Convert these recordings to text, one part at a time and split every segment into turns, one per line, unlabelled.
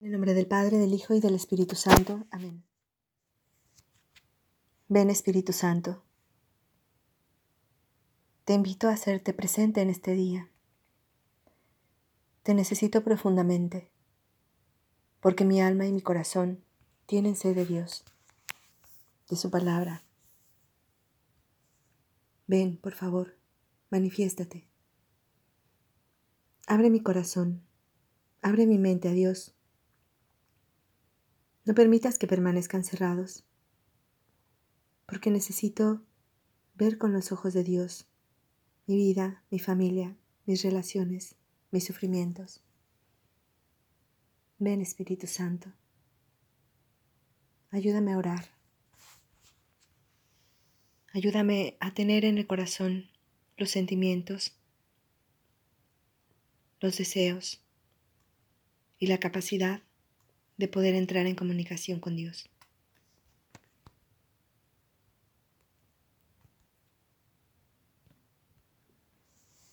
En el nombre del Padre, del Hijo y del Espíritu Santo. Amén. Ven Espíritu Santo. Te invito a hacerte presente en este día. Te necesito profundamente, porque mi alma y mi corazón tienen sed de Dios, de su palabra. Ven, por favor, manifiéstate. Abre mi corazón, abre mi mente a Dios no permitas que permanezcan cerrados, porque necesito ver con los ojos de Dios mi vida, mi familia, mis relaciones, mis sufrimientos. Ven Espíritu Santo, ayúdame a orar, ayúdame a tener en el corazón los sentimientos, los deseos y la capacidad de poder entrar en comunicación con Dios.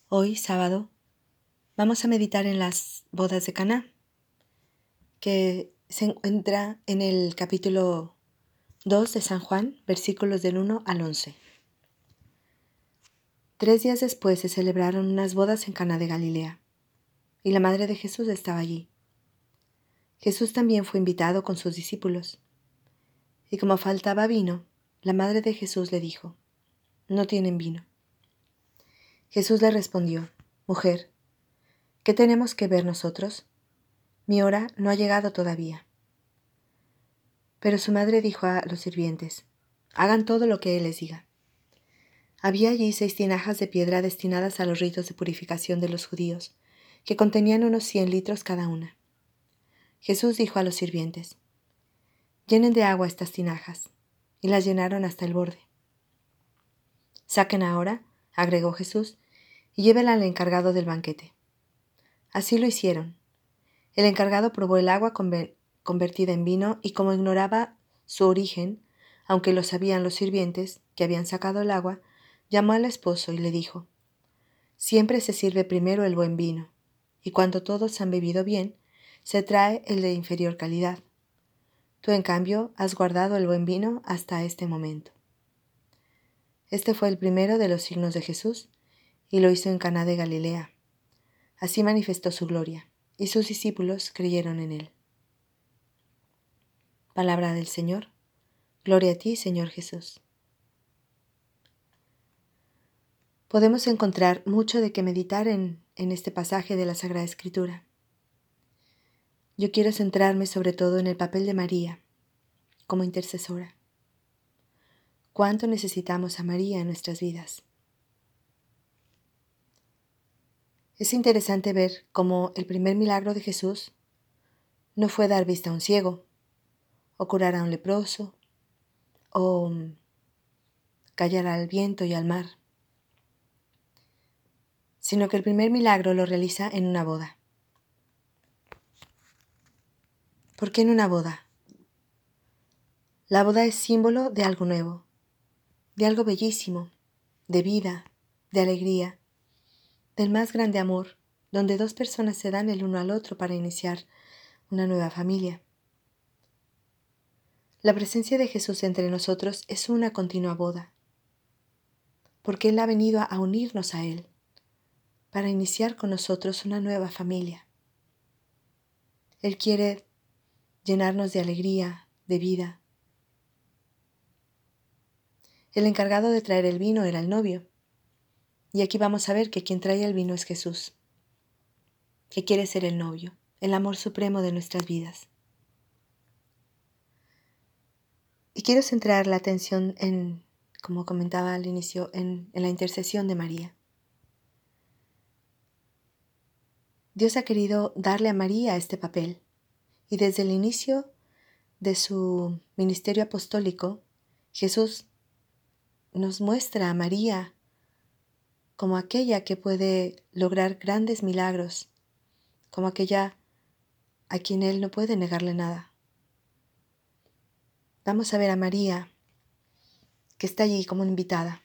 Hoy, sábado, vamos a meditar en las bodas de Caná, que se encuentra en el capítulo 2 de San Juan, versículos del 1 al 11. Tres días después se celebraron unas bodas en Caná de Galilea, y la madre de Jesús estaba allí. Jesús también fue invitado con sus discípulos. Y como faltaba vino, la madre de Jesús le dijo, No tienen vino. Jesús le respondió, Mujer, ¿qué tenemos que ver nosotros? Mi hora no ha llegado todavía. Pero su madre dijo a los sirvientes, Hagan todo lo que Él les diga. Había allí seis tinajas de piedra destinadas a los ritos de purificación de los judíos, que contenían unos cien litros cada una. Jesús dijo a los sirvientes, llenen de agua estas tinajas, y las llenaron hasta el borde. Saquen ahora, agregó Jesús, y llévenla al encargado del banquete. Así lo hicieron. El encargado probó el agua convertida en vino y como ignoraba su origen, aunque lo sabían los sirvientes que habían sacado el agua, llamó al esposo y le dijo, Siempre se sirve primero el buen vino, y cuando todos han bebido bien, se trae el de inferior calidad. Tú, en cambio, has guardado el buen vino hasta este momento. Este fue el primero de los signos de Jesús, y lo hizo en Caná de Galilea. Así manifestó su gloria, y sus discípulos creyeron en él. Palabra del Señor. Gloria a ti, Señor Jesús. Podemos encontrar mucho de qué meditar en, en este pasaje de la Sagrada Escritura. Yo quiero centrarme sobre todo en el papel de María como intercesora. ¿Cuánto necesitamos a María en nuestras vidas? Es interesante ver cómo el primer milagro de Jesús no fue dar vista a un ciego, o curar a un leproso, o callar al viento y al mar, sino que el primer milagro lo realiza en una boda. ¿Por qué en una boda? La boda es símbolo de algo nuevo, de algo bellísimo, de vida, de alegría, del más grande amor, donde dos personas se dan el uno al otro para iniciar una nueva familia. La presencia de Jesús entre nosotros es una continua boda, porque Él ha venido a unirnos a Él, para iniciar con nosotros una nueva familia. Él quiere llenarnos de alegría, de vida. El encargado de traer el vino era el novio. Y aquí vamos a ver que quien trae el vino es Jesús, que quiere ser el novio, el amor supremo de nuestras vidas. Y quiero centrar la atención en, como comentaba al inicio, en, la intercesión de María. Dios ha querido darle a María este papel y desde el inicio de su ministerio apostólico, Jesús nos muestra a María como aquella que puede lograr grandes milagros, como aquella a quien Él no puede negarle nada. Vamos a ver a María, que está allí como invitada.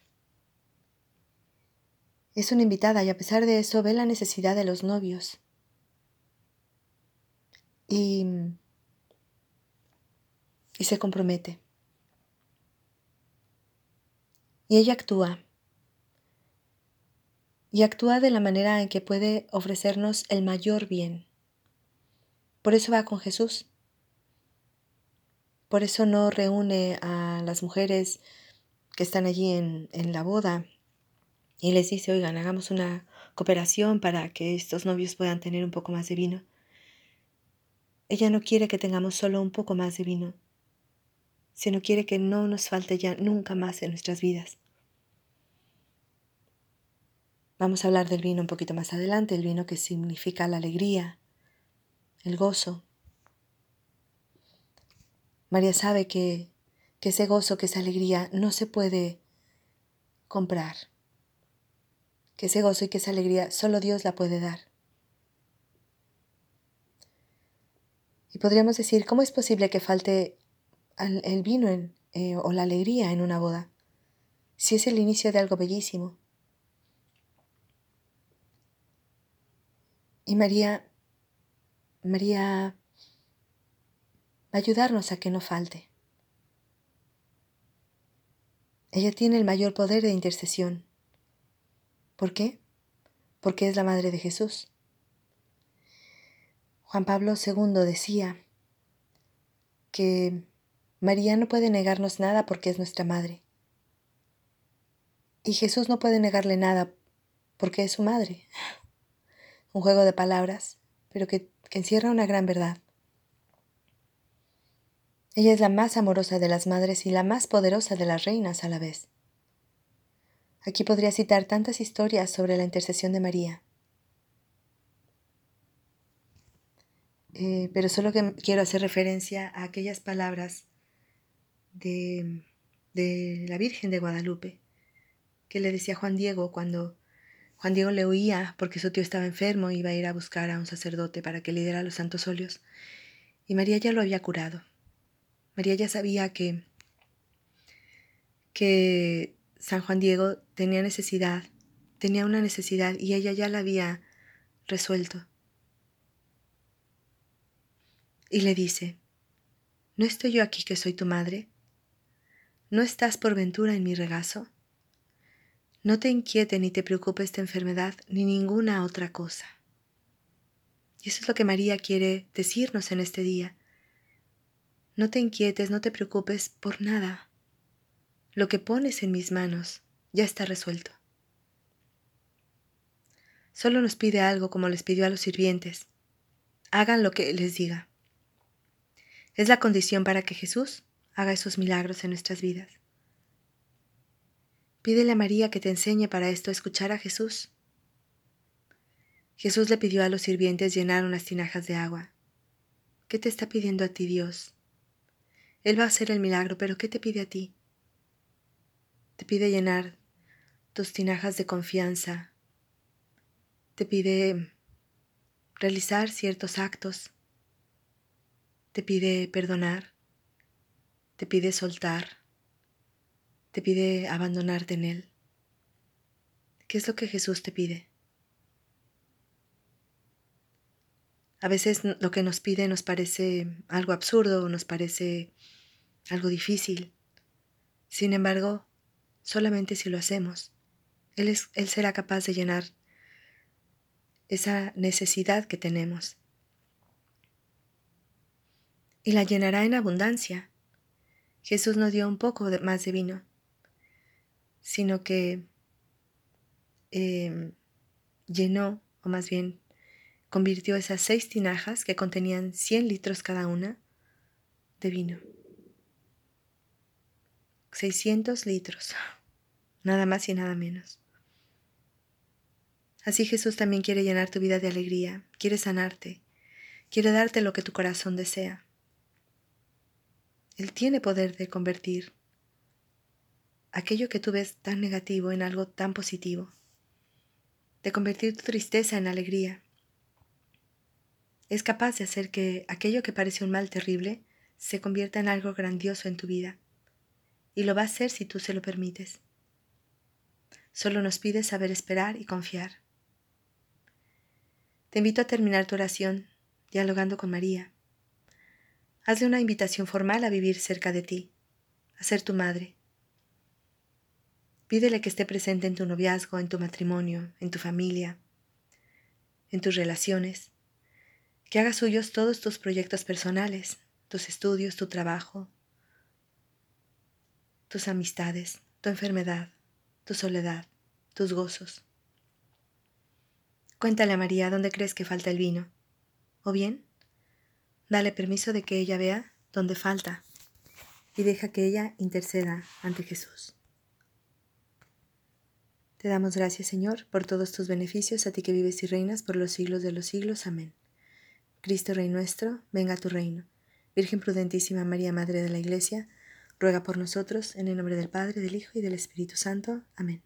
Es una invitada y a pesar de eso ve la necesidad de los novios y, y se compromete. Y ella actúa. Y actúa de la manera en que puede ofrecernos el mayor bien. Por eso va con Jesús. Por eso no reúne a las mujeres que están allí en, en la boda y les dice, oigan, hagamos una cooperación para que estos novios puedan tener un poco más de vino. Ella no quiere que tengamos solo un poco más de vino, sino quiere que no nos falte ya nunca más en nuestras vidas. Vamos a hablar del vino un poquito más adelante, el vino que significa la alegría, el gozo. María sabe que, que ese gozo, que esa alegría no se puede comprar que ese gozo y que esa alegría solo Dios la puede dar. Y podríamos decir, ¿cómo es posible que falte el vino eh, o la alegría en una boda? Si es el inicio de algo bellísimo. Y María, María va a ayudarnos a que no falte. Ella tiene el mayor poder de intercesión. ¿Por qué? Porque es la madre de Jesús. Juan Pablo II decía que María no puede negarnos nada porque es nuestra madre. Y Jesús no puede negarle nada porque es su madre. Un juego de palabras, pero que, encierra una gran verdad. Ella es la más amorosa de las madres y la más poderosa de las reinas a la vez. Aquí podría citar tantas historias sobre la intercesión de María. Eh, pero solo que quiero hacer referencia a aquellas palabras de, de la Virgen de Guadalupe, que le decía Juan Diego cuando Juan Diego le oía porque su tío estaba enfermo y iba a ir a buscar a un sacerdote para que le diera los santos óleos. Y María ya lo había curado. María ya sabía que, que San Juan Diego tenía necesidad, tenía una necesidad y ella ya la había resuelto. Y le dice, ¿no estoy yo aquí que soy tu madre? ¿No estás por ventura en mi regazo? No te inquiete ni te preocupe esta enfermedad ni ninguna otra cosa. Y eso es lo que María quiere decirnos en este día. No te inquietes, no te preocupes por nada. Lo que pones en mis manos ya está resuelto. Solo nos pide algo como les pidió a los sirvientes. Hagan lo que les diga. Es la condición para que Jesús haga esos milagros en nuestras vidas. Pídele a María que te enseñe para esto a escuchar a Jesús. Jesús le pidió a los sirvientes llenar unas tinajas de agua. ¿Qué te está pidiendo a ti Dios? Él va a hacer el milagro, pero ¿qué te pide a ti? Te pide llenar tus tinajas de confianza. Te pide realizar ciertos actos. Te pide perdonar. Te pide soltar. Te pide abandonarte en Él. ¿Qué es lo que Jesús te pide? A veces lo que nos pide nos parece algo absurdo, nos parece algo difícil. Sin embargo, solamente si lo hacemos. Él, es, él será capaz de llenar esa necesidad que tenemos. Y la llenará en abundancia. Jesús no dio un poco más de vino, sino que em, llenó, o más bien convirtió esas seis tinajas que contenían 100 litros cada una de vino. 600 litros, nada más y nada menos. Así Jesús también quiere llenar tu vida de alegría, quiere sanarte, quiere darte lo que tu corazón desea. Él tiene poder de convertir aquello que tú ves tan negativo en algo tan positivo, de convertir tu tristeza en alegría. Es capaz de hacer que aquello que parece un mal terrible se convierta en algo grandioso en tu vida y lo va a hacer si tú se lo permites. Solo nos pide saber esperar y confiar. Te invito a terminar tu oración dialogando con María, Hazle una invitación formal a vivir cerca de ti, a ser tu madre. Pídele que esté presente en tu noviazgo, en tu matrimonio, en tu familia, en tus relaciones, que haga suyos todos tus proyectos personales, tus estudios, tu trabajo, tus amistades, tu enfermedad, tu soledad, tus gozos. Cuéntale a María dónde crees que falta el vino. O bien, dale permiso de que ella vea dónde falta y deja que ella interceda ante Jesús. Te damos gracias, Señor, por todos tus beneficios, a ti que vives y reinas por los siglos de los siglos. Amén. Cristo Rey nuestro, venga a tu reino. Virgen prudentísima María, Madre de la Iglesia, ruega por nosotros, en el nombre del Padre, del Hijo y del Espíritu Santo. Amén.